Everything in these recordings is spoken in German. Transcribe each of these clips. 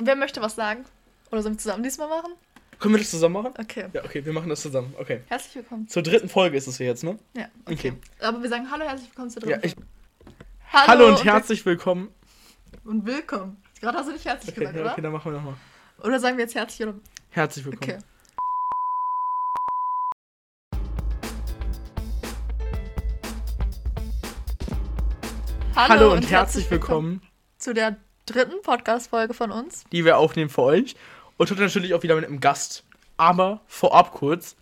wer möchte was sagen? Oder sollen wir zusammen diesmal machen? Können wir das zusammen machen? Okay. Ja, okay, wir machen das zusammen. Okay. Herzlich willkommen. Zur dritten Folge ist es hier jetzt, ne? Ja. Okay. Aber wir sagen Hallo, herzlich willkommen zur Ja, dritten ich, Folge. hallo und herzlich willkommen. Und willkommen. Gerade hast du nicht herzlich Okay, gesagt, ja, oder? okay, dann machen wir nochmal. Oder sagen wir jetzt herzlich oder. Herzlich willkommen. Okay. Hallo, und, herzlich willkommen, zu der dritten Podcast-Folge von uns. die wir aufnehmen für euch. Und heute natürlich auch wieder mit einem Gast. Aber vorab kurz,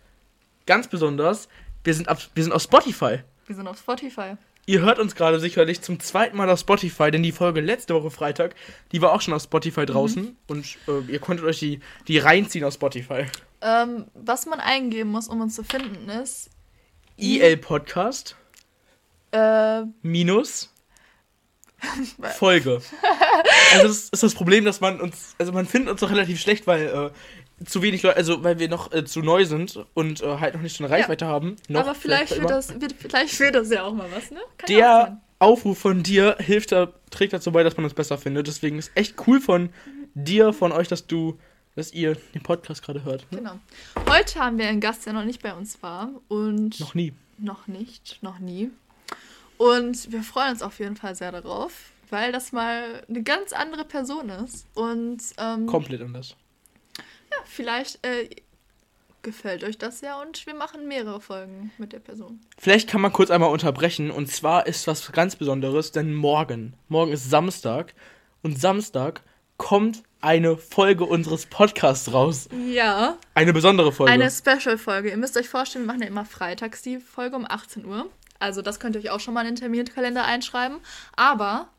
ganz besonders, wir sind, ab, wir sind auf Spotify. Wir sind auf Spotify. Ihr hört uns gerade sicherlich zum zweiten Mal auf Spotify, denn die Folge letzte Woche Freitag, die war auch schon auf Spotify draußen. Und äh, ihr konntet euch die, die reinziehen auf Spotify. Ähm, was man eingeben muss, um uns zu finden, ist IL Podcast äh, minus Folge. Also das ist das Problem, dass man uns, also man findet uns doch relativ schlecht, weil äh, zu wenig Leute, also weil wir noch äh, zu neu sind und äh, halt noch nicht so eine Reichweite haben. Noch, aber vielleicht wird, immer. das, wird, vielleicht wird das ja auch mal was, ne? Kann ja Der. Aufruf von dir hilft da, trägt dazu bei, dass man uns besser findet. Deswegen ist echt cool von dir, von euch, dass du, dass ihr den Podcast gerade hört. Ne? Genau. Heute haben wir einen Gast, der noch nicht bei uns war. Und Noch nie. Noch nicht, noch nie. Und wir freuen uns auf jeden Fall sehr darauf, weil das mal eine ganz andere Person ist. Und ähm, Komplett anders. ja, vielleicht äh, gefällt euch das ja und wir machen mehrere Folgen mit der Person. Vielleicht kann man kurz einmal unterbrechen. Und zwar ist was ganz Besonderes, denn morgen, morgen ist Samstag. Und Samstag kommt eine Folge unseres Podcasts raus. Ja, Eine besondere Folge. eine Special-Folge. Ihr müsst euch vorstellen, wir machen ja immer freitags die Folge um 18 Uhr. Also das könnt ihr euch auch schon mal in den Terminkalender einschreiben. Aber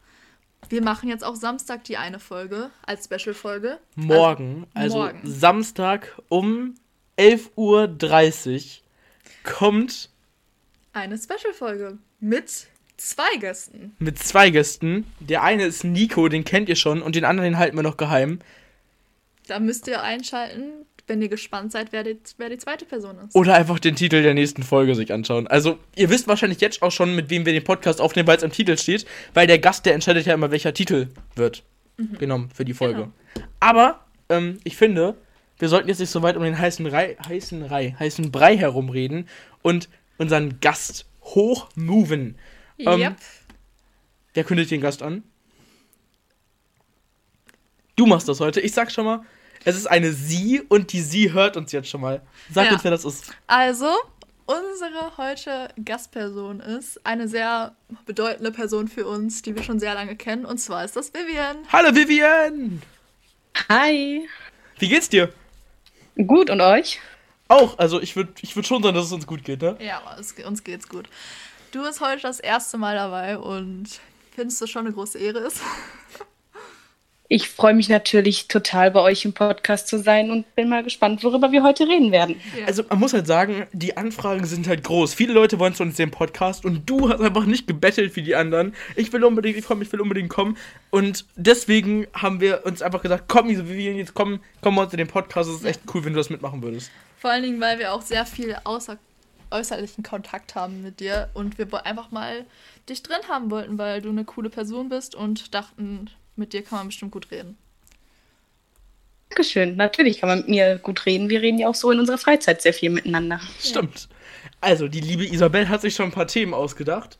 wir machen jetzt auch Samstag die eine Folge als Special-Folge. morgen, also, morgen. Samstag um 11.30 Uhr kommt Eine Special-Folge mit zwei Gästen. mit zwei Gästen. Der eine ist Nico, den kennt ihr schon, und den anderen den halten wir noch geheim. Da müsst ihr einschalten, wenn ihr gespannt seid, wer die, wer die zweite Person ist. Oder einfach den Titel der nächsten Folge sich anschauen. Also, ihr wisst wahrscheinlich jetzt auch schon, mit wem wir den Podcast aufnehmen, weil es im Titel steht, weil der Gast, der entscheidet ja immer, welcher Titel wird genommen für die Folge. Aber, ähm, ich finde, wir sollten jetzt nicht so weit um den heißen Rei, heißen Rei, heißen Brei herumreden und unseren Gast hochmoven. ähm, yep. Wer kündigt den Gast an? Du machst das heute. Ich sag schon mal, es ist eine Sie und die Sie hört uns jetzt schon mal. Sag Ja. uns, wer das ist. Also, unsere heute Gastperson ist eine sehr bedeutende Person für uns, die wir schon sehr lange kennen. Und zwar ist das Vivian. Hallo Vivian! Hi. Wie geht's dir? Gut und euch? Auch, also ich würde ich würd schon sagen, dass es uns gut geht, ne? Ja, es, uns geht's gut. Du bist heute das erste Mal dabei und findest du schon eine große Ehre ist? Ich freue mich natürlich total bei euch im Podcast zu sein und bin mal gespannt, worüber wir heute reden werden. Ja. Also man muss halt sagen, die Anfragen sind halt groß. Viele Leute wollen zu uns den Podcast und du hast einfach nicht gebettelt wie die anderen. Ich will unbedingt, ich komme, ich will unbedingt kommen. Und deswegen haben wir uns einfach gesagt, komm, Vivian, jetzt komm, komm mal zu dem Podcast. Es ist echt cool, wenn du das mitmachen würdest. Vor allen Dingen, weil wir auch sehr viel außer äußerlichen Kontakt haben mit dir und wir einfach mal dich drin haben wollten, weil du eine coole Person bist und dachten, mit dir kann man bestimmt gut reden. Dankeschön. Natürlich kann man mit mir gut reden. Wir reden ja auch so in unserer Freizeit sehr viel miteinander. Stimmt. Also, die liebe Isabel hat sich schon ein paar Themen ausgedacht.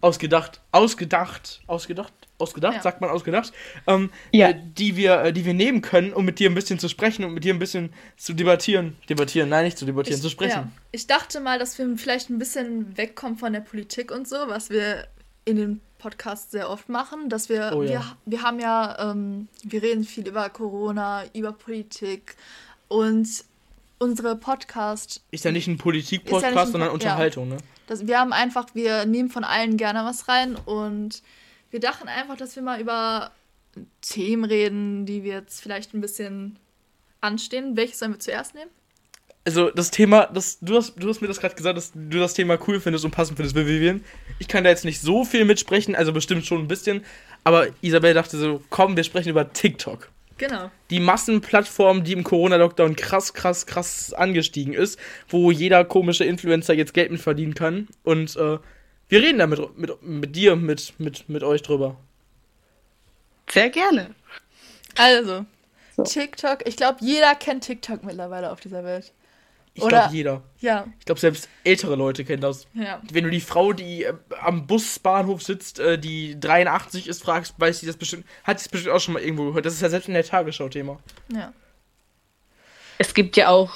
Ausgedacht, ausgedacht, ausgedacht, ausgedacht, Ja. sagt man ausgedacht, ähm, Ja. äh, die, wir, äh, die wir nehmen können, um mit dir ein bisschen zu sprechen und mit dir ein bisschen zu debattieren. Debattieren, nein, nicht zu debattieren, zu sprechen. Ja, ich dachte mal, dass wir vielleicht ein bisschen wegkommen von der Politik und so, was wir in den Podcasts sehr oft machen, dass wir, Oh ja. wir, wir haben ja, ähm, wir reden viel über Corona, über Politik und unsere Podcast Ist ja nicht ein ja Politik-Podcast, ein sondern Unterhaltung, ne? Das, wir haben einfach, wir nehmen von allen gerne was rein und wir dachten einfach, dass wir mal über Themen reden, die wir jetzt vielleicht ein bisschen anstehen. Welches sollen wir zuerst nehmen? Also, das Thema, das, du, hast, du hast mir das gerade gesagt, dass du das Thema cool findest und passend findest, Vivian. Ich kann da jetzt nicht so viel mitsprechen, also bestimmt schon ein bisschen. Aber Isabel dachte so, komm, wir sprechen über TikTok. Genau. die Massenplattform, die im Corona-Lockdown krass, krass, krass angestiegen ist, wo jeder komische Influencer jetzt Geld mit verdienen kann. Und äh, wir reden da mit, mit, mit dir, mit, mit, mit euch drüber. Sehr gerne. Also, So. TikTok, ich glaube, jeder kennt TikTok mittlerweile auf dieser Welt. Ich glaube, jeder. Ja. Ich glaube, selbst ältere Leute kennen das. Ja. Wenn du die Frau, die äh, am Busbahnhof sitzt, äh, die 83 ist, fragst, weiß sie das bestimmt, hat sie das bestimmt auch schon mal irgendwo gehört. Das ist ja selbst in der Tagesschau Thema. Ja. Es gibt ja auch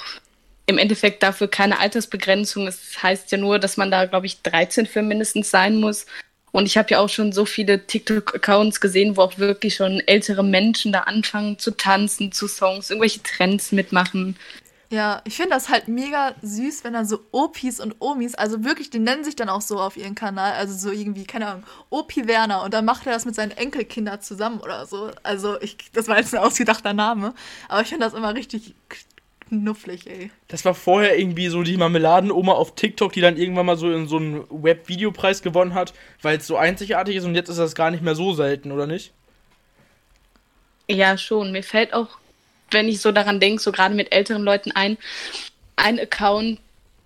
im Endeffekt dafür keine Altersbegrenzung. Es heißt ja nur, dass man da, glaube ich, 13 für mindestens sein muss. Und ich habe ja auch schon so viele TikTok-Accounts gesehen, wo auch wirklich schon ältere Menschen da anfangen zu tanzen, zu Songs, irgendwelche Trends mitmachen. Ja, ich finde das halt mega süß, wenn dann so Opis und Omis, also wirklich, die nennen sich dann auch so auf ihren Kanal, also so irgendwie, keine Ahnung, Opi Werner und dann macht er das mit seinen Enkelkindern zusammen oder so. Also ich, das war jetzt ein ausgedachter Name, aber ich finde das immer richtig knufflig, ey. Das war vorher irgendwie so die Marmeladenoma auf TikTok, die dann irgendwann mal so in so einen Web-Videopreis gewonnen hat, weil es so einzigartig ist und jetzt ist das gar nicht mehr so selten, oder nicht? Ja, schon. Mir fällt auch wenn ich so daran denke, so gerade mit älteren Leuten ein, ein Account,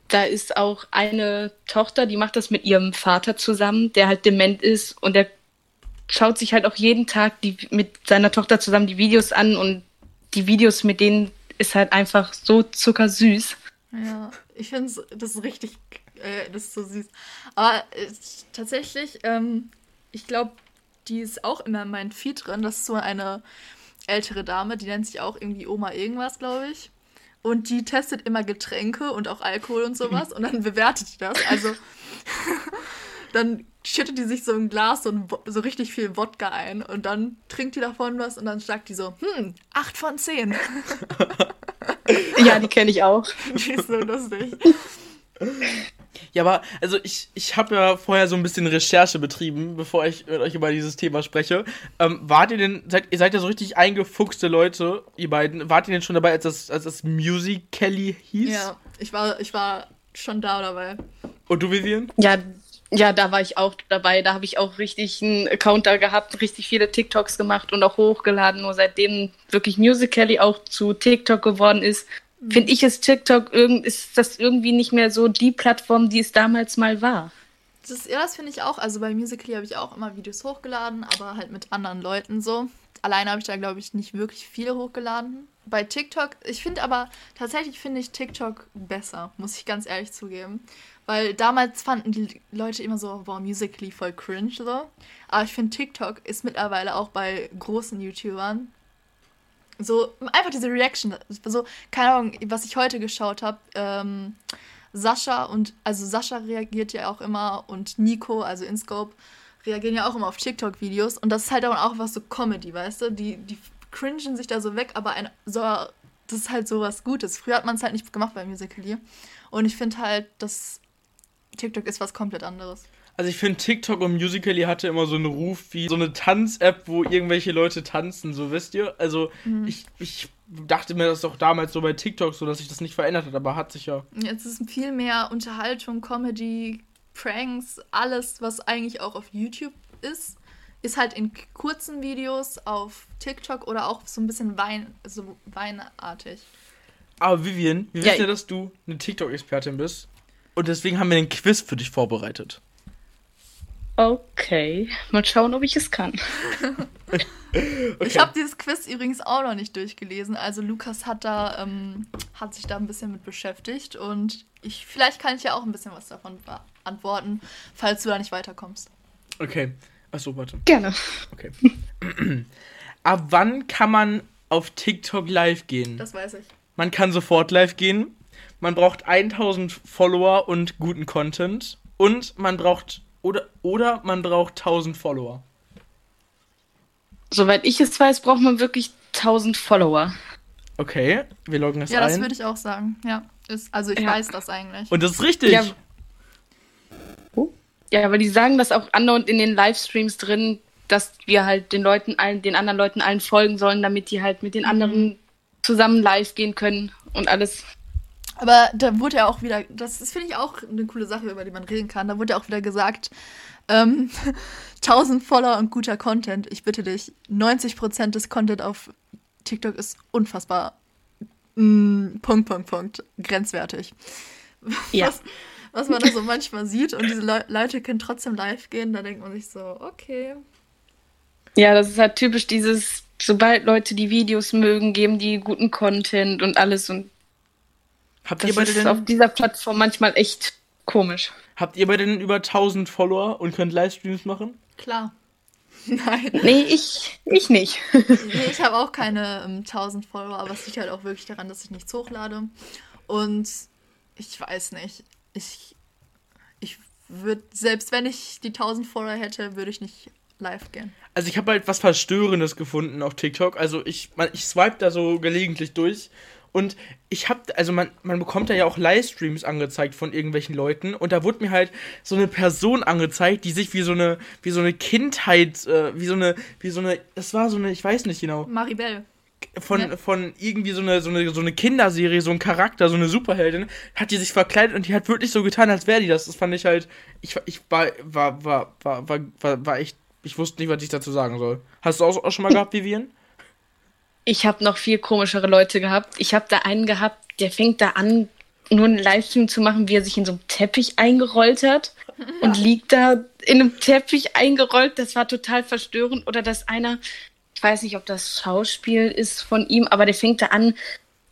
da ist auch eine Tochter, die macht das mit ihrem Vater zusammen, der halt dement ist und der schaut sich halt auch jeden Tag die, mit seiner Tochter zusammen die Videos an und die Videos mit denen ist halt einfach so zuckersüß. Ja, ich finde das ist richtig, äh, das ist so süß. Aber äh, tatsächlich, ähm, ich glaube, die ist auch immer in meinem Feed drin. Das ist so eine ältere Dame, die nennt sich auch irgendwie Oma irgendwas, glaube ich. Und die testet immer Getränke und auch Alkohol und sowas und dann bewertet die das. Also dann schüttet die sich so ein Glas so, so richtig viel Wodka ein und dann trinkt die davon was und dann sagt die so, hm, 8 von 10. ja, die kenne ich auch. Die ist so lustig. Ja, aber also ich, ich habe ja vorher so ein bisschen Recherche betrieben, bevor ich mit euch über dieses Thema spreche. Ähm, wart ihr denn, seid, ihr seid ja so richtig eingefuchste Leute, ihr beiden. Wart ihr denn schon dabei, als das, als das Musical.ly hieß? Ja, ich war, ich war schon da dabei. Und du, Vivian? Ja, ja, da war ich auch dabei. Da habe ich auch richtig einen Account da gehabt, richtig viele TikToks gemacht und auch hochgeladen. Nur seitdem wirklich Musical.ly auch zu TikTok geworden ist, finde ich, ist TikTok irgend, ist das irgendwie nicht mehr so die Plattform, die es damals mal war. Das, ja, das finde ich auch. Also bei Musical.ly habe ich auch immer Videos hochgeladen, aber halt mit anderen Leuten so. Alleine habe ich da, glaube ich, nicht wirklich viele hochgeladen. Bei TikTok, ich finde aber, tatsächlich finde ich TikTok besser, muss ich ganz ehrlich zugeben. Weil damals fanden die Leute immer so, wow, Musical.ly voll cringe so. Aber ich finde, TikTok ist mittlerweile auch bei großen YouTubern so, einfach diese Reaction. So, keine Ahnung, was ich heute geschaut habe. Ähm, Sascha und, also Sascha reagiert ja auch immer und Nico, also InScope, reagieren ja auch immer auf TikTok-Videos. Und das ist halt auch was so Comedy, weißt du? Die, die cringen sich da so weg, aber ein, so, das ist halt so was Gutes. Früher hat man es halt nicht gemacht bei Musical.ly. Und ich finde halt, dass TikTok ist was komplett anderes. Also ich finde TikTok und Musical.ly hatte immer so einen Ruf wie so eine Tanz-App, wo irgendwelche Leute tanzen, so wisst ihr? Also mhm. ich, ich dachte mir das doch damals so bei TikTok so, dass sich das nicht verändert hat, aber hat sich ja. Jetzt ist viel mehr Unterhaltung, Comedy, Pranks, alles, was eigentlich auch auf YouTube ist, ist halt in kurzen Videos auf TikTok oder auch so ein bisschen Wein, so weinartig. Aber Vivian, wir ja, wissen ja, dass du eine TikTok-Expertin bist. Und deswegen haben wir einen Quiz für dich vorbereitet. Okay, mal schauen, ob ich es kann. okay. Ich habe dieses Quiz übrigens auch noch nicht durchgelesen. Also Lukas hat da ähm, hat sich da ein bisschen mit beschäftigt und ich vielleicht kann ich ja auch ein bisschen was davon beantworten, falls du da nicht weiterkommst. Okay. Achso, warte. Gerne. Okay. Ab wann kann man auf TikTok live gehen? Das weiß ich. Man kann sofort live gehen. Man braucht 1000 Follower und guten Content. Und man braucht oder, oder man braucht 1000 Follower. Soweit ich es weiß, braucht man wirklich 1000 Follower. Okay, wir loggen das ja, ein. Ja, das würde ich auch sagen. Ja, ist, also ich ja. weiß das eigentlich. Und das ist richtig. Ja. Oh. ja, aber die sagen das auch andauernd in den Livestreams drin, dass wir halt den Leuten allen, den anderen Leuten allen folgen sollen, damit die halt mit den anderen mhm. zusammen live gehen können und alles. Aber da wurde ja auch wieder, das, das finde ich auch eine coole Sache, über die man reden kann. Da wurde ja auch wieder gesagt, ähm, 1000 Follower und guter Content. Ich bitte dich, 90% des Content auf TikTok ist unfassbar. Mm, Punkt, Punkt, Punkt. Grenzwertig. Ja. Was, was man da so manchmal sieht und diese Le Leute können trotzdem live gehen, da denkt man sich so, okay. Ja, das ist halt typisch dieses sobald Leute die Videos mögen, geben die guten Content und alles und Habt das ihr beide ist denn, auf dieser Plattform manchmal echt komisch. habt ihr beide denn über 1000 Follower und könnt Livestreams machen? Klar. Nein. Nee, ich, ich nicht. Nee, ich habe auch keine ähm, 1000 Follower, aber es liegt halt auch wirklich daran, dass ich nichts hochlade. Und ich weiß nicht. Ich, ich würde, selbst wenn ich die 1000 Follower hätte, würde ich nicht live gehen. Also ich habe halt was Verstörendes gefunden auf TikTok. Also ich, ich swipe da so gelegentlich durch. Und ich habe, also man, man bekommt da ja auch Livestreams angezeigt von irgendwelchen Leuten. Und da wurde mir halt so eine Person angezeigt, die sich wie so eine, wie so eine Kindheit, äh, wie so eine, wie so eine, das war so eine, ich weiß nicht genau, Maribel. von, Ja. von irgendwie so eine, so eine, so eine Kinderserie, so ein Charakter, so eine Superheldin, hat die sich verkleidet und die hat wirklich so getan, als wäre die das. Das fand ich halt, ich, ich war, war, war, war, war, war, war echt, ich wusste nicht, was ich dazu sagen soll. Hast du auch, auch schon mal gehabt, Vivian? Ich habe noch viel komischere Leute gehabt. Ich habe da einen gehabt, der fängt da an, nur einen Livestream zu machen, wie er sich in so einem Teppich eingerollt hat und liegt da in einem Teppich eingerollt. Das war total verstörend. Oder dass einer, ich weiß nicht, ob das Schauspiel ist von ihm, aber der fängt da an,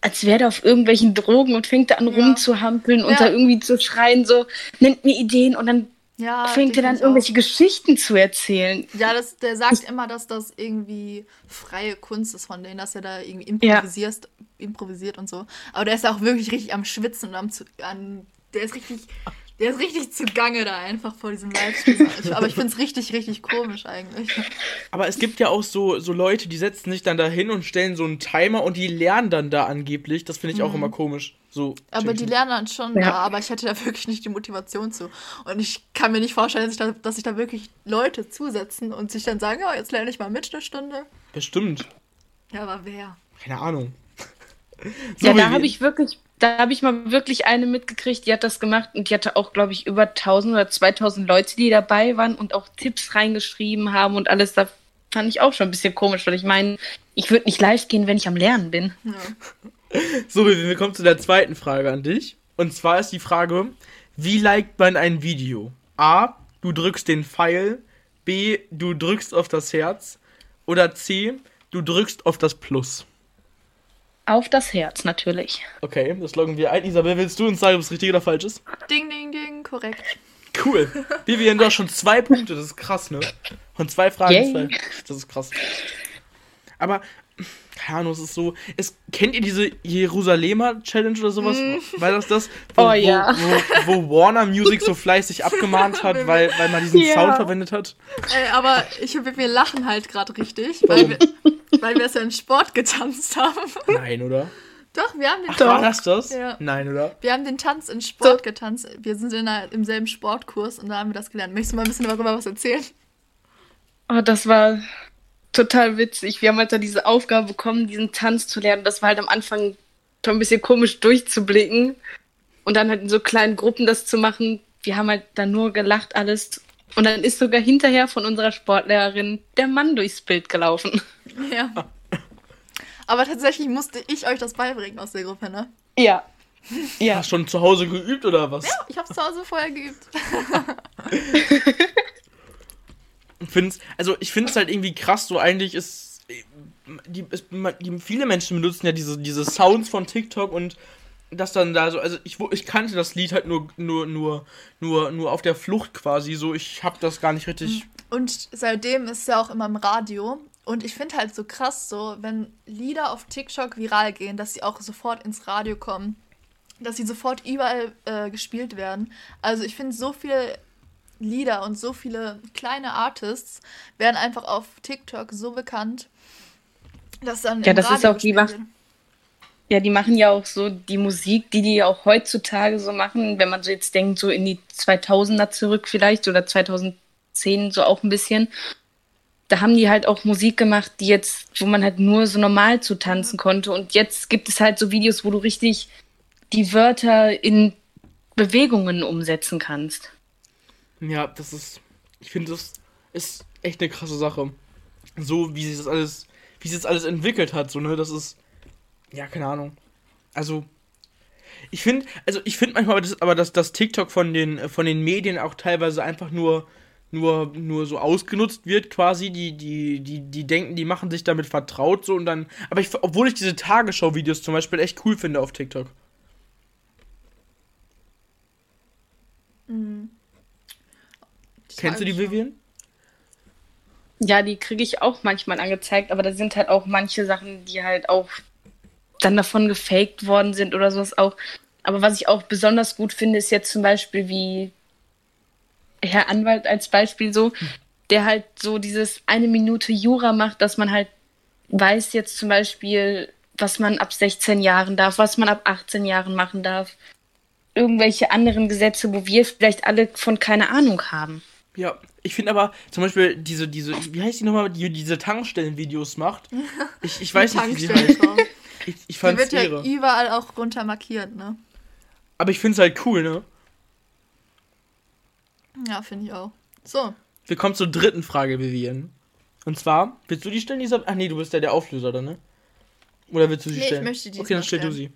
als wäre er auf irgendwelchen Drogen und fängt da an Ja. rumzuhampeln und Ja. da irgendwie zu schreien, so, nennt mir Ideen und dann Ja, fängt er dann irgendwelche Geschichten zu erzählen. auch. Ja, das, der sagt immer, dass das irgendwie freie Kunst ist von denen, dass er da irgendwie improvisierst, improvisiert und so. Aber der ist ja auch wirklich richtig am Schwitzen und am zu, an, der ist richtig, der ist richtig zugange da einfach vor diesem Livestream. Aber ich finde es richtig, richtig komisch eigentlich. Aber es gibt ja auch so, so Leute, die setzen sich dann da hin und stellen so einen Timer und die lernen dann da angeblich. Das finde ich auch immer komisch. So. Aber die lernen dann schon, Ja. ja. aber ich hätte da wirklich nicht die Motivation zu. Und ich kann mir nicht vorstellen, dass sich da, dass sich da wirklich Leute zusetzen und sich dann sagen, ja, jetzt lerne ich mal mit eine Stunde. Bestimmt. Ja, aber wer? Keine Ahnung. Ja, da habe ich wirklich, da habe ich mal wirklich eine mitgekriegt, die hat das gemacht und die hatte auch, glaube ich, über 1000 oder 2000 Leute, die dabei waren und auch Tipps reingeschrieben haben und alles. Da fand ich auch schon ein bisschen komisch, weil ich meine, ich würde nicht live gehen, wenn ich am Lernen bin. Ja. So, wir wir kommen zu der zweiten Frage an dich. Und zwar ist die Frage, wie liked man ein Video? A, du drückst den Pfeil. B, du drückst auf das Herz. Oder C, du drückst auf das Plus. Auf das Herz natürlich. Okay, das loggen wir ein. Isabel, willst du uns sagen, ob es richtig oder falsch ist? Ding, ding, ding, korrekt. Cool. Vivian, du hast schon zwei Punkte, das ist krass, ne? Und zwei Fragen, Yay. zwei. Das ist krass. Aber, keine Ahnung, es ist so. Es, kennt ihr diese Jerusalemer Challenge oder sowas? War das das? Wo, Oh, ja. Wo, wo, wo Warner Music so fleißig abgemahnt hat, weil, weil man diesen Ja. Sound verwendet hat? Ey, aber ich, wir lachen halt gerade richtig, weil wir, weil wir es ja in Sport getanzt haben. Nein, oder? Doch, wir haben den, Ach, war das das? Ja. Nein, oder? wir haben den Tanz in Sport getanzt. Wir sind in einer, im selben Sportkurs und da haben wir das gelernt. Möchtest du mal ein bisschen darüber was erzählen? Oh, das war total witzig. Wir haben halt da diese Aufgabe bekommen, diesen Tanz zu lernen. Das war halt am Anfang schon ein bisschen komisch durchzublicken und dann halt in so kleinen Gruppen das zu machen. Wir haben halt dann nur gelacht alles. Und dann ist sogar hinterher von unserer Sportlehrerin der Mann durchs Bild gelaufen. Ja. Aber tatsächlich musste ich euch das beibringen aus der Gruppe, ne? Ja. Ja. Hast du schon zu Hause geübt oder was? Ich habe zu Hause vorher geübt. Ich find's, also ich finde es halt irgendwie krass, so eigentlich ist, die, es, die, viele Menschen benutzen ja diese, diese Sounds von TikTok und das dann da so, also ich, ich kannte das Lied halt nur, nur, nur, nur, nur auf der Flucht quasi, so ich habe das gar nicht richtig, Und seitdem ist es ja auch immer im Radio. Und ich finde halt so krass so, wenn Lieder auf TikTok viral gehen, dass sie auch sofort ins Radio kommen. Dass sie sofort überall äh, gespielt werden. Also ich finde so viele Lieder und so viele kleine Artists werden einfach auf TikTok so bekannt, dass dann Ja, das ist Radio auch die wird. Ja, die machen ja auch so die Musik, die die ja auch heutzutage so machen, wenn man so jetzt denkt, so in die 2000er zurück vielleicht oder 2010 so auch ein bisschen. Da haben die halt auch Musik gemacht, die jetzt, wo man halt nur so normal zu tanzen konnte. Und jetzt gibt es halt so Videos, wo du richtig die Wörter in Bewegungen umsetzen kannst. Ja, das ist, ich finde das ist echt eine krasse Sache. So wie sich das alles, wie sich das alles entwickelt hat, so ne, das ist, ja, keine Ahnung. Also, ich finde, also ich finde manchmal, das, aber dass das TikTok von den, von den Medien auch teilweise einfach nur nur, nur so ausgenutzt wird, quasi. Die, die, die, die denken, die machen sich damit vertraut so und dann. Aber ich, obwohl ich diese Tagesschau-Videos zum Beispiel echt cool finde auf TikTok. Mhm. Kennst du die. Vivian? Ja, die kriege ich auch manchmal angezeigt, aber da sind halt auch manche Sachen, die halt auch dann davon gefaked worden sind oder sowas auch. Aber was ich auch besonders gut finde, ist jetzt zum Beispiel wie Herr Anwalt als Beispiel so, der halt so dieses eine Minute Jura macht, dass man halt weiß jetzt zum Beispiel, was man ab 16 Jahren darf, was man ab 18 Jahren machen darf. Irgendwelche anderen Gesetze, wo wir vielleicht alle von keine Ahnung haben. Ja, ich finde aber zum Beispiel diese, diese, wie heißt die nochmal, die diese Tankstellen-Videos macht. Ich, ich weiß nicht, wie sie heißt. Ich, ich Die fand's wird ja irre. überall auch runter markiert, ne? Aber ich finde es halt cool, ne? Ja, finde ich auch. So, Wir kommen zur dritten Frage, Vivian. Und zwar, willst du die stellen, Lisa? Ach nee, du bist ja der Auflöser, dann, ne? Oder willst du sie Nee, ich stellen? möchte die Okay, dann stell du sie.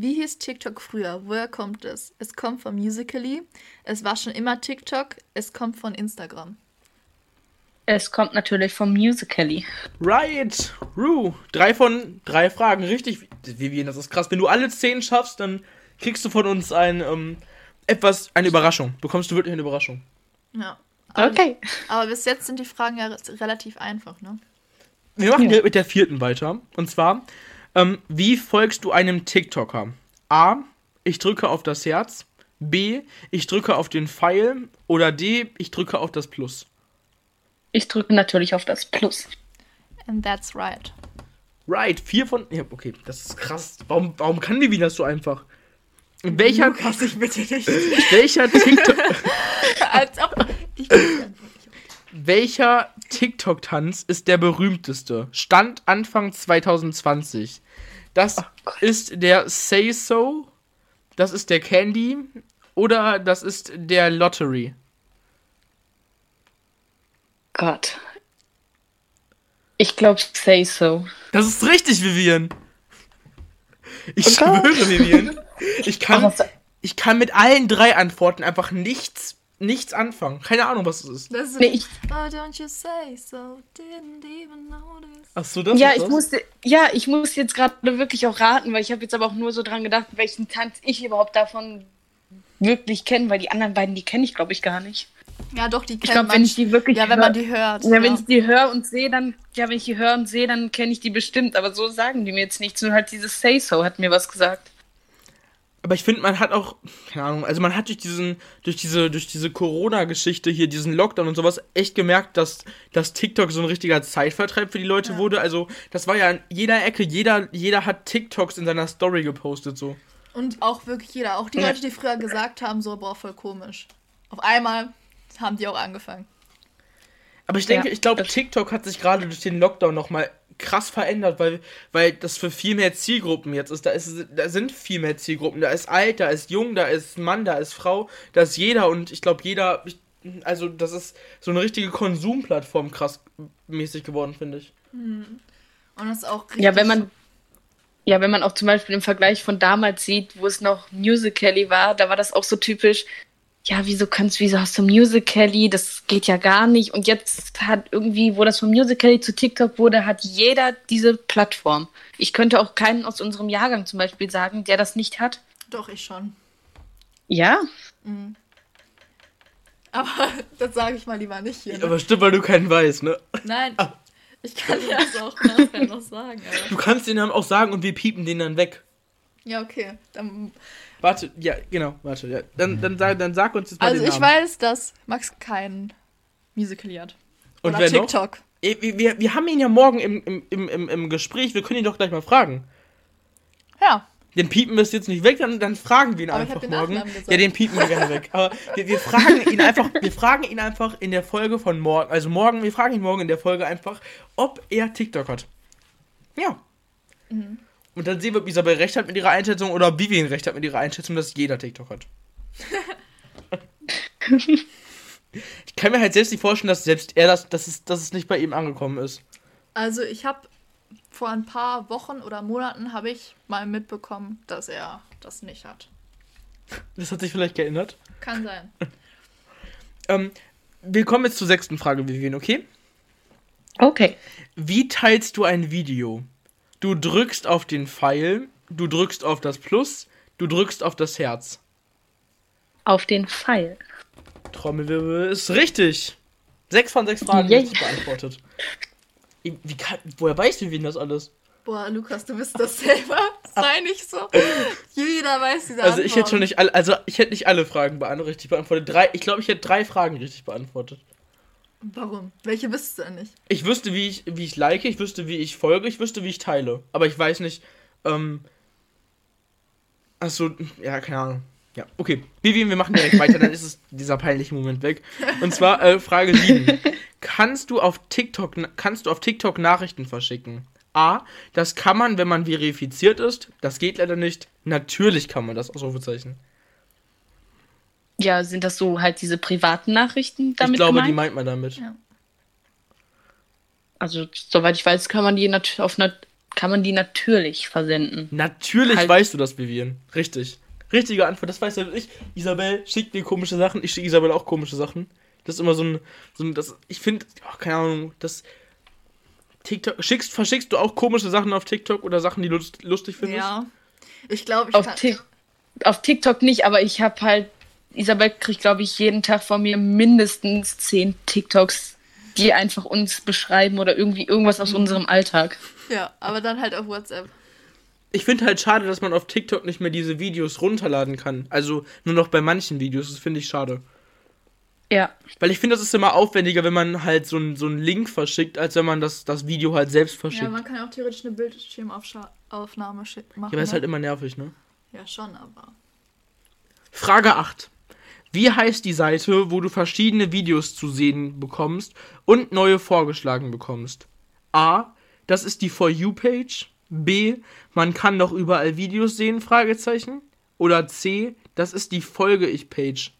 Wie hieß TikTok früher? Woher kommt es? Es kommt von Musically. Es war schon immer TikTok. Es kommt von Instagram. Es kommt natürlich vom Musically. Right, Rue. Drei von drei Fragen, richtig. Vivian, das ist krass. Wenn du alle zehn schaffst, dann kriegst du von uns ein, ähm, etwas, eine Überraschung. Bekommst du wirklich eine Überraschung. Ja. Aber, Okay. aber bis jetzt sind die Fragen ja re- relativ einfach, ne? Wir machen Ja. direkt mit der vierten weiter. Und zwar, ähm, wie folgst du einem TikToker? A. Ich drücke auf das Herz. B. Ich drücke auf den Pfeil. Oder D. Ich drücke auf das Plus. Ich drücke natürlich auf das Plus. And that's right. Right, vier von. Ja, okay, das ist krass. Warum, warum kann die das so einfach? Welcher, Lukas, ich bitte dich. welcher TikTok. Als ob. Ich nicht. Welcher TikTok-Tanz ist der berühmteste? Stand Anfang 2020. Das ist der Say So, das ist der Candy oder das ist der Lottery. Gott. Ich glaube, say so. Das ist richtig, Vivian. Ich Oh schwöre, Vivian. Ich kann, ich kann mit allen drei Antworten einfach nichts, nichts anfangen. Keine Ahnung, was es ist. Das ist Nee, ich, Oh, don't you say so. Didn't even notice. Ach so, das ja, ist ich das? musste, ja, ich muss jetzt gerade wirklich auch raten, weil ich habe jetzt aber auch nur so dran gedacht, welchen Tanz ich überhaupt davon wirklich kenne, weil die anderen beiden, die kenne ich, glaube ich, gar nicht. Ja, doch, die kennt Ich glaube, man. wenn ich die wirklich ja, wenn man die hört. ja, wenn ich die höre und sehe, dann, ja, wenn ich die höre und sehe, dann kenne ich die bestimmt, aber so sagen die mir jetzt nichts, nur halt dieses Say So hat mir was gesagt. Aber ich finde, man hat auch, keine Ahnung, also man hat durch diesen, durch diese, durch diese Corona-Geschichte hier, diesen Lockdown und sowas, echt gemerkt, dass, dass TikTok so ein richtiger Zeitvertreib für die Leute Ja. wurde. Also, das war ja in jeder Ecke, jeder, jeder hat TikToks in seiner Story gepostet, so. Und auch wirklich jeder. Auch die. Leute, die früher gesagt haben, so, boah, voll komisch. Auf einmal haben die auch angefangen. Aber ich denke, Ja, ich glaube, TikTok hat sich gerade durch den Lockdown nochmal krass verändert, weil, weil das für viel mehr Zielgruppen jetzt ist. Da, ist. da sind viel mehr Zielgruppen. Da ist alt, da ist jung, da ist Mann, da ist Frau, da ist jeder und ich glaube, jeder. Ich, also, das ist so eine richtige Konsumplattform krass mäßig geworden, finde ich. Und das ist auch richtig. Ja, wenn man, ja, wenn man auch zum Beispiel im Vergleich von damals sieht, wo es noch Musically war, da war das auch so typisch. Ja, wieso kannst, wieso hast du Musically? Das geht ja gar nicht. Und jetzt hat irgendwie, wo das von Musically zu TikTok wurde, hat jeder diese Plattform. Ich könnte auch keinen aus unserem Jahrgang zum Beispiel sagen, der das nicht hat. Doch, ich schon. Ja, Aber das sage ich mal lieber nicht hier. Ne? Aber stimmt, weil du keinen weißt, ne? Nein. Ich kann dir das auch nachher noch sagen. Du Aber. kannst den Namen auch sagen und wir piepen den dann weg. Ja, okay. Dann, Warte, ja, genau, warte, ja. Dann, dann, sag, dann sag uns jetzt mal also den ich Namen. weiß, dass Max kein Musical hat. Und Oder wer noch? TikTok. Eh, Wir, wir, wir haben ihn ja morgen im, im, im, im, Gespräch, wir können ihn doch gleich mal fragen. Ja. Den piepen wir jetzt nicht weg, dann, dann fragen wir ihn Aber einfach morgen. Ja, den piepen wir gerne weg. Aber wir, wir fragen ihn einfach, wir fragen ihn einfach in der Folge von morgen, also morgen, wir fragen ihn morgen in der Folge einfach, ob er TikTok hat. Ja. Mhm. Und dann sehen wir, ob Isabel recht hat mit ihrer Einschätzung oder ob Vivian recht hat mit ihrer Einschätzung, dass jeder TikTok hat. ich kann mir halt selbst nicht vorstellen, dass selbst er das, dass es, dass es nicht bei ihm angekommen ist. Also ich habe vor ein paar Wochen oder Monaten habe ich mal mitbekommen, dass er das nicht hat. Das hat sich vielleicht geändert. Kann sein. Ähm, wir kommen jetzt zur sechsten Frage, Vivian, okay? Okay. Wie teilst du ein Video? Du drückst auf den Pfeil, du drückst auf das Plus, du drückst auf das Herz. Auf den Pfeil. Trommelwirbel ist richtig. Sechs von sechs Fragen richtig beantwortet. Wie, kann, woher weiß Vivian das alles? Boah, Lukas, du bist das selber. Sei nicht so. Jeder weiß diese Also ich hätte schon Antworten. nicht alle, also ich hätte nicht alle Fragen beant richtig beantwortet. Drei, ich glaube, ich hätte drei Fragen richtig beantwortet. Warum? Welche wüsstest du denn nicht? Ich wüsste, wie ich, wie ich like, ich wüsste, wie ich folge, ich wüsste, wie ich teile. Aber ich weiß nicht, ähm. Achso, ja, keine Ahnung. Ja, okay. Vivian, wir machen direkt weiter, dann ist es dieser peinliche Moment weg. Und zwar äh, Frage 7. Kannst du auf TikTok kannst du auf TikTok Nachrichten verschicken? A, das kann man, wenn man verifiziert ist. Das geht leider nicht. Natürlich kann man das, Ausrufezeichen. Ja, sind das so halt diese privaten Nachrichten damit ich glaube, gemeint? die meint man damit. Ja. Also, soweit ich weiß, kann man die nat auf nat kann man die natürlich versenden. Natürlich Halt- weißt du das, Vivian. Richtig. Richtige Antwort, das weiß ja ich. Isabel schickt mir komische Sachen, ich schicke Isabel auch komische Sachen. Das ist immer so ein, so ein das, ich finde, keine Ahnung, das, TikTok, schickst, verschickst du auch komische Sachen auf TikTok oder Sachen, die du lust, lustig findest? Ja. Ich glaube, ich Auf, kann. Auf TikTok nicht, aber ich habe halt, Isabel kriegt, glaube ich, jeden Tag von mir mindestens zehn TikToks, die einfach uns beschreiben oder irgendwie irgendwas aus unserem Alltag. Ja, aber dann halt auf WhatsApp. Ich finde halt schade, dass man auf TikTok nicht mehr diese Videos runterladen kann. Also nur noch bei manchen Videos, das finde ich schade. Ja, Weil ich finde, das ist immer aufwendiger, wenn man halt so einen so einen Link verschickt, als wenn man das, das Video halt selbst verschickt. Ja, man kann auch theoretisch eine Bildschirmaufnahme schi- machen. Ja, aber ist ne? halt immer nervig, ne? ja, schon, aber. Frage 8. Wie heißt die Seite, wo du verschiedene Videos zu sehen bekommst und neue vorgeschlagen bekommst? A. Das ist die For You-Page. B. Man kann doch überall Videos sehen? Fragezeichen. Oder C. Das ist die Folge-Ich-Page.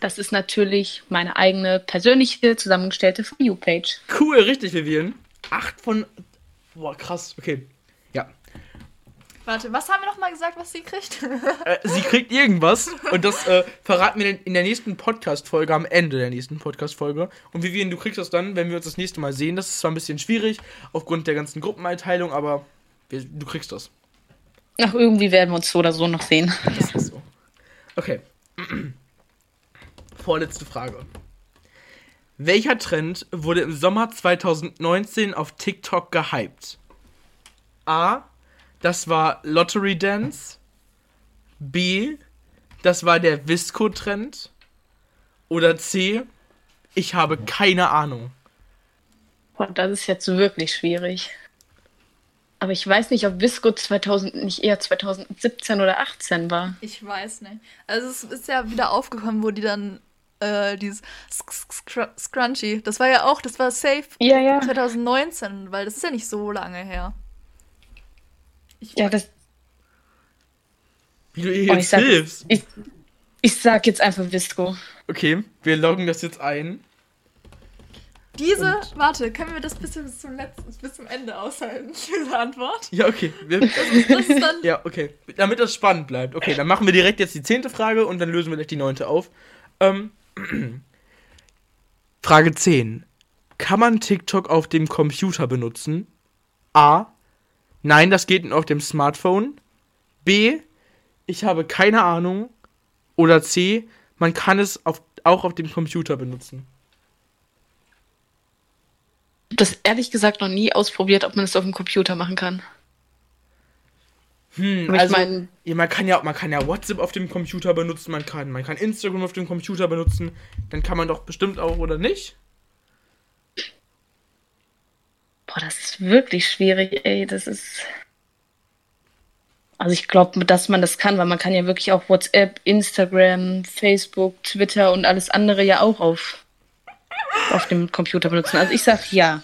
das ist natürlich meine eigene persönliche zusammengestellte For You-Page. Cool, richtig, Vivian. 8 von. Boah, krass. Okay. Warte, was haben wir noch mal gesagt, was sie kriegt? Äh, sie kriegt irgendwas und das äh, verraten wir in der nächsten Podcast-Folge, am Ende der nächsten Podcast-Folge. Und Vivian, du kriegst das dann, wenn wir uns das nächste Mal sehen. Das ist zwar ein bisschen schwierig aufgrund der ganzen Gruppeneinteilung, aber wir, du kriegst das. Ach, irgendwie werden wir uns so oder so noch sehen. Das ist so. Okay. Vorletzte Frage. Welcher Trend wurde im Sommer 2019 auf TikTok gehypt? A. Das war Lottery Dance. B. Das war der Visco-Trend. Oder C. Ich habe keine Ahnung. Boah, das ist jetzt wirklich schwierig. Aber ich weiß nicht, ob Visco 2000 nicht eher 2017 oder 18 war. Ich weiß nicht. Also es ist ja wieder aufgekommen, wo die dann äh, dieses Scrunchy, das war ja auch, das war safe Ja, ja. 2019, weil das ist ja nicht so lange her. Ich, Ja, das. Wie du ihr Oh, ich, jetzt sag, hilfst. ich, ich sag jetzt einfach Visco. Okay, wir loggen das jetzt ein. diese, warte, können wir das bis zum, zum letzten, bis zum Ende aushalten, diese Antwort? Ja, okay. Wir, Das ist dann, Ja, okay. Damit das spannend bleibt. Okay, dann machen wir direkt jetzt die zehnte Frage und dann lösen wir gleich die neunte auf. Ähm, Frage 10. Kann man TikTok auf dem Computer benutzen? A. Nein, das geht nur auf dem Smartphone. B. Ich habe keine Ahnung. Oder C. Man kann es auf, auch auf dem Computer benutzen. Ich hab das ehrlich gesagt noch nie ausprobiert, ob man es auf dem Computer machen kann. Hm, ich also, mein- ja, man kann ja, man kann ja WhatsApp auf dem Computer benutzen, man kann, man kann Instagram auf dem Computer benutzen, dann kann man doch bestimmt auch, oder nicht? Boah, das ist wirklich schwierig, ey. Das ist. Also ich glaube, dass man das kann, weil man kann ja wirklich auch WhatsApp, Instagram, Facebook, Twitter und alles andere ja auch auf, auf dem Computer benutzen. Also ich sag ja.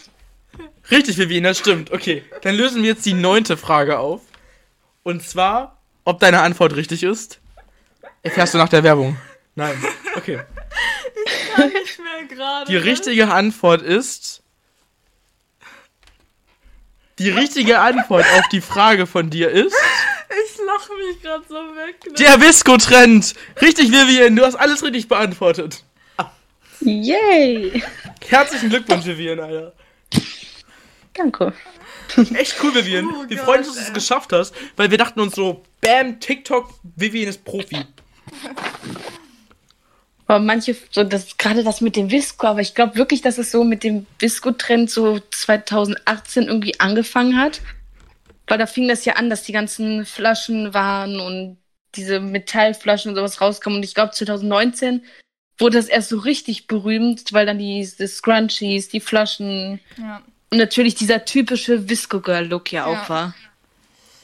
Richtig, Vivian, das stimmt. Okay, dann lösen wir jetzt die neunte Frage auf. Und zwar, ob deine Antwort richtig ist. Erfährst du nach der Werbung? Nein. Okay. nicht mehr gerade. Die richtige Antwort ist. Die richtige Antwort auf die Frage von dir ist. Ich lach lache mich gerade so weg. Ne? Der Visco-Trend. Richtig, Vivian, du hast alles richtig beantwortet. Yay! Herzlichen Glückwunsch, Vivian, Alter. Danke. Echt cool, Vivian. Oh wir freuen uns, dass du es geschafft hast, weil wir dachten uns so, bam, TikTok, Vivian ist Profi. Aber manche, so das gerade das mit dem Visco, aber ich glaube wirklich, dass es so mit dem Visco-Trend so 2018 irgendwie angefangen hat. Weil da fing das ja an, dass die ganzen Flaschen waren und diese Metallflaschen und sowas rauskamen. Und ich glaube 2019 wurde das erst so richtig berühmt, weil dann die, die Scrunchies, die Flaschen Ja. und natürlich dieser typische Visco-Girl-Look ja, Ja. auch war.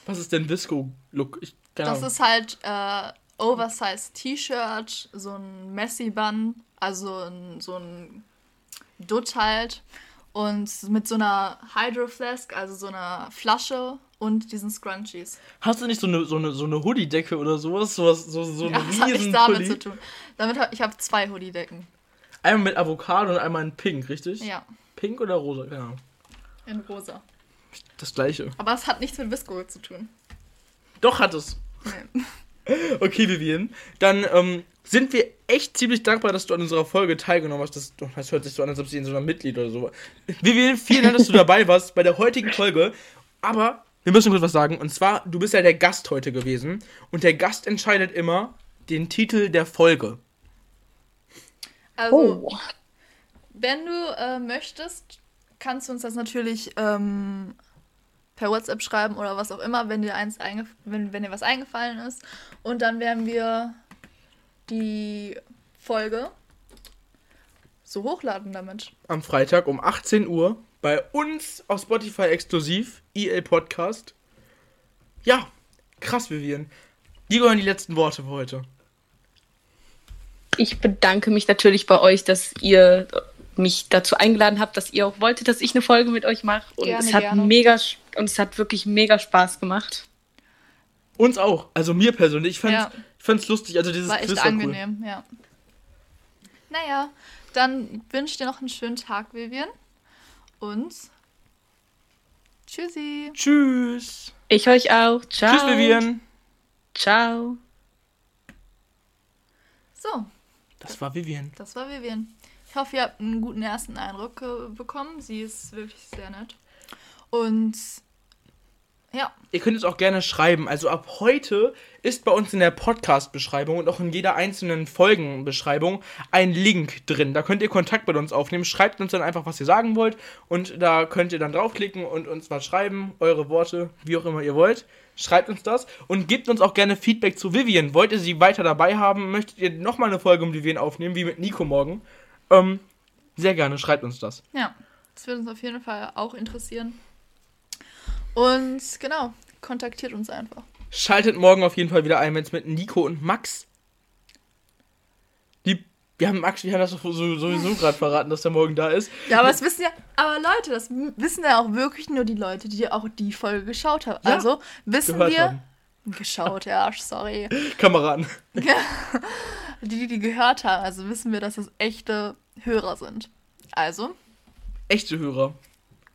Was ist denn Visco-Look? Das ist halt äh, Oversized T-Shirt, so ein Messi-Bun, also ein, so ein Dutt halt. Und mit so einer Hydro Flask, also so einer Flasche und diesen Scrunchies. Hast du nicht so eine, so eine, so eine Hoodie-Decke oder sowas? sowas so, so Ja, eine das hat nichts damit Pulli? zu tun. Damit hab, ich habe zwei Hoodie-Decken. Einmal mit Avocado und einmal in Pink, richtig? Ja, Pink oder rosa? Ahnung. in rosa. Das gleiche. Aber es hat nichts mit Visco zu tun. Doch hat es. Nee. Okay, Vivian. Dann ähm, sind wir echt ziemlich dankbar, dass du an unserer Folge teilgenommen hast. Das, das hört sich so an, als ob sie in so einer Mitglied oder so war. Vivian, vielen Dank, dass du dabei warst bei der heutigen Folge. Aber wir müssen kurz was sagen. Und zwar, du bist ja der Gast heute gewesen. Und der Gast entscheidet immer den Titel der Folge. Also, Oh. wenn du äh, möchtest, kannst du uns das natürlich ähm, per WhatsApp schreiben oder was auch immer, wenn dir eins eingef wenn, wenn dir was eingefallen ist. Und dann werden wir die Folge so hochladen damit. Am Freitag um 18 Uhr bei uns auf Spotify exklusiv. EA Podcast. Ja, krass, Vivian. Die gehören die letzten Worte für heute. Ich bedanke mich natürlich bei euch, dass ihr mich dazu eingeladen habt, dass ihr auch wolltet, dass ich eine Folge mit euch mache. Und Gerne, es hat gerne. mega und es hat wirklich mega Spaß gemacht. Uns auch. Also mir persönlich. Ich fand's, Ja. ich fand's lustig. Also dieses War echt Quiz war cool. angenehm, ja. Naja, dann wünsche ich dir noch einen schönen Tag, Vivian. Und tschüssi. Tschüss. Ich euch auch. Ciao. Tschüss, Vivian. Ciao. So, Das war Vivian. das war Vivian. Ich hoffe, ihr habt einen guten ersten Eindruck äh, bekommen. Sie ist wirklich sehr nett. Und ja, Ihr könnt es auch gerne schreiben. Also ab heute ist bei uns in der Podcast-Beschreibung und auch in jeder einzelnen Folgenbeschreibung ein Link drin. Da könnt ihr Kontakt mit uns aufnehmen. Schreibt uns dann einfach, was ihr sagen wollt. Und da könnt ihr dann draufklicken und uns was schreiben. Eure Worte, wie auch immer ihr wollt. Schreibt uns das und gebt uns auch gerne Feedback zu Vivian. Wollt ihr sie weiter dabei haben? Möchtet ihr nochmal eine Folge um Vivian aufnehmen, wie mit Nico morgen? Ähm, sehr gerne, schreibt uns das. ja, das wird uns auf jeden Fall auch interessieren. Und genau, kontaktiert uns einfach. Schaltet morgen auf jeden Fall wieder ein, wenn es mit Nico und Max. Die. Wir haben Max, wir haben das so- so- sowieso gerade verraten, dass der morgen da ist. Ja, aber das wissen ja, aber Leute, das wissen ja auch wirklich nur die Leute, die auch die Folge geschaut haben. Ja, also wissen wir. haben. Geschaut, ja, sorry. Kameraden. Die, die gehört haben, also wissen wir, dass das echte Hörer sind. Also, Echte Hörer.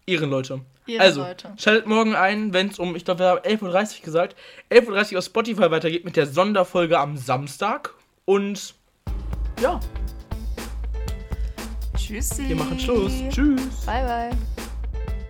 Ehrenleute. Ehrenleute. Also, schaltet morgen ein, wenn es um, ich glaube, wir haben 11.30 Uhr gesagt, 11.30 Uhr auf Spotify weitergeht mit der Sonderfolge am Samstag. Und ja, tschüssi. wir machen Schluss. Tschüss. Bye, bye.